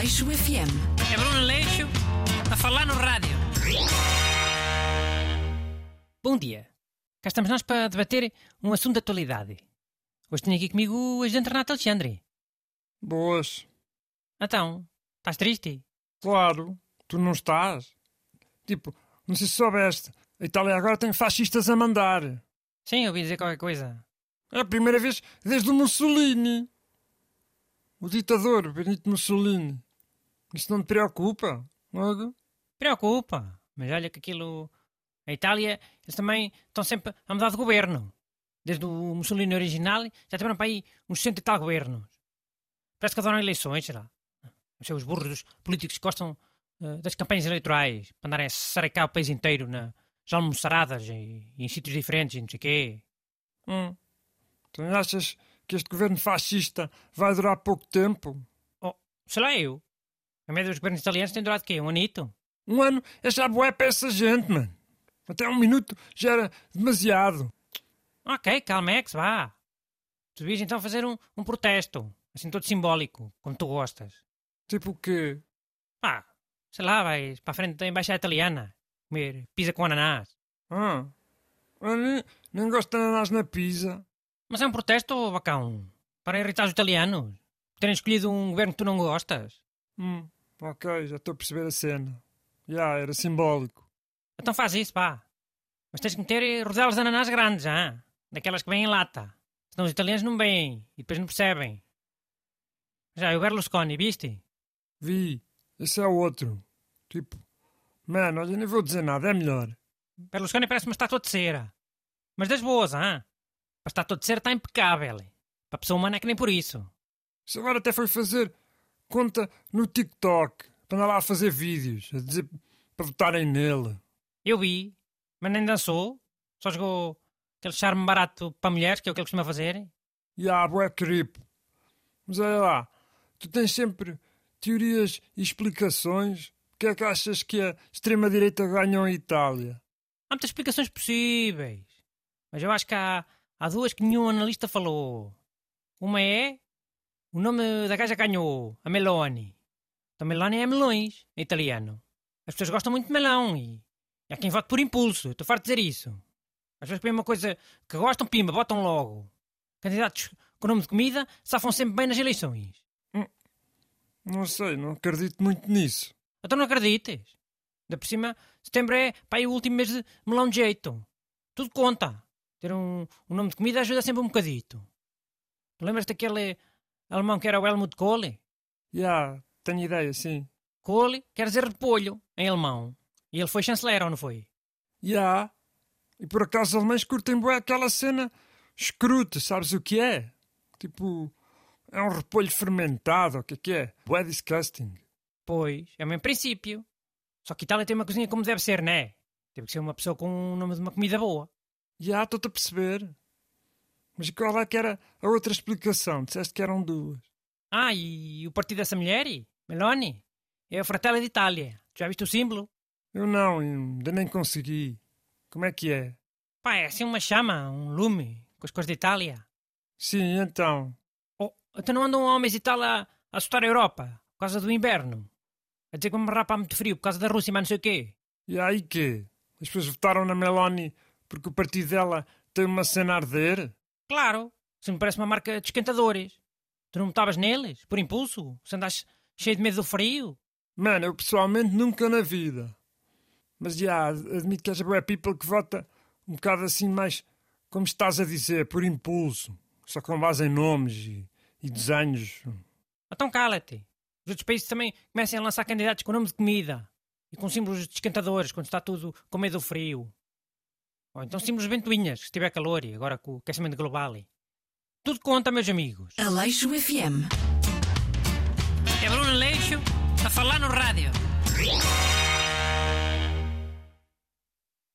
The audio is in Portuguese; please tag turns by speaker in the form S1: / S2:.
S1: Aleixo FM.
S2: É Bruno Leixo a falar no rádio. Bom dia. Cá estamos nós para debater um assunto de atualidade. Hoje tenho aqui comigo o agente Renato Alexandre.
S3: Boas.
S2: Então, estás triste?
S3: Claro, tu não estás. Tipo, não sei se soubeste, a Itália agora tem fascistas a mandar.
S2: Sim, ouvi dizer qualquer coisa.
S3: É a primeira vez desde o Mussolini. O ditador Benito Mussolini. Isso não te preocupa? Logo?
S2: Preocupa. Mas olha que aquilo... A Itália, eles também estão sempre a mudar de governo. Desde o Mussolini original, já tiveram para aí uns cento e tal governos. Parece que adoram eleições, sei lá. Os seus burros dos políticos que gostam eh, das campanhas eleitorais, para andarem a sarecar o país inteiro na, já almoçaradas e, e em sítios diferentes e não sei o quê.
S3: Hum. Tu não achas que este governo fascista vai durar pouco tempo?
S2: Oh, sei lá eu. A média dos governos italianos tem durado o quê? Um anito?
S3: Um ano é já bué para essa gente, mano. Até um minuto já era demasiado.
S2: Ok, calmex, vá. Tu devias então fazer um, um protesto, assim todo simbólico, como tu gostas.
S3: Tipo o quê?
S2: Pá, sei lá, vais para a frente da embaixada italiana, comer pizza com ananás.
S3: Ah, eu nem, nem gosto de ananás na pizza.
S2: Mas é um protesto, bacão, para irritar os italianos. Terem escolhido um governo que tu não gostas.
S3: Hum, ok, já estou a perceber a cena. Já, era simbólico.
S2: Então faz isso, pá. Mas tens que meter rodelas de ananás grandes, ah? Daquelas que vêm em lata. Senão os italianos não veem e depois não percebem. Já, e o Berlusconi, viste?
S3: Vi, esse é o outro. Tipo, mano, olha, nem vou dizer nada, é melhor.
S2: Berlusconi parece uma estátua de cera. Mas das boas, ah? A estátua de cera está impecável. Para a pessoa humana é que nem por isso.
S3: Isso agora até foi fazer conta no TikTok, para andar lá a fazer vídeos, a dizer para votarem nele.
S2: Eu vi, mas nem dançou. Só jogou aquele charme barato para mulheres, que é o que ele costuma fazer.
S3: E há bué creep. Mas olha lá, tu tens sempre teorias e explicações. O que é que achas que a extrema-direita ganhou em Itália?
S2: Há muitas explicações possíveis. Mas eu acho que há, há duas que nenhum analista falou. Uma é o nome da gaja que ganhou, a Meloni. Então Meloni é melões, em italiano. As pessoas gostam muito de melão e, há quem vote por impulso. Estou farto de dizer isso. As pessoas põem uma coisa que gostam, pimba, votam logo. Candidatos com nome de comida safam sempre bem nas eleições.
S3: Não sei, não acredito muito nisso.
S2: Então não acredites. Da por cima, setembro é pá, aí o último mês de melão de jeito. Tudo conta. Ter um, um nome de comida ajuda sempre um bocadito. Lembras daquele alemão que era o Helmut Kohl?
S3: Já, tenho ideia, sim.
S2: Kohl quer dizer repolho, em alemão. E ele foi chanceler, ou não foi?
S3: Já. E por acaso os alemães curtem bué aquela cena escrute, sabes o que é? Tipo, é um repolho fermentado, o que é que é? Bué disgusting.
S2: Pois, é o mesmo princípio. Só que Itália tem uma cozinha como deve ser, não é? Teve que ser uma pessoa com o nome de uma comida boa.
S3: Já, estou-te a perceber. Mas qual é que era a outra explicação? Disseste que eram duas.
S2: Ah, e o partido dessa mulher? Meloni? É o Fratelli d'Italia. Já viste o símbolo?
S3: Eu não, ainda nem consegui. Como é que é?
S2: Pá, é assim uma chama, um lume, com as cores de Itália.
S3: Sim, então.
S2: Oh, então não andam homens e tal a, a assustar a Europa, por causa do inverno? A dizer que me rapa muito frio por causa da Rússia, mas não sei o quê.
S3: E aí quê? As pessoas votaram na Meloni porque o partido dela tem uma cena a arder?
S2: Claro, se me parece uma marca de esquentadores. Tu não estavas neles, por impulso? Se andas cheio de medo do frio?
S3: Mano, eu pessoalmente nunca na vida. Mas já, admito que és a people que vota um bocado assim mais, como estás a dizer, por impulso. Só com base em nomes e, e desenhos.
S2: Então cala-te. Os outros países também começam a lançar candidatos com nome de comida e com símbolos de esquentadores quando está tudo com medo do frio. Ou então de ventoinhas, se estiver calor e agora com o aquecimento global. Tudo conta, meus amigos.
S1: Aleixo FM.
S2: É Bruno Leixo a falar no rádio.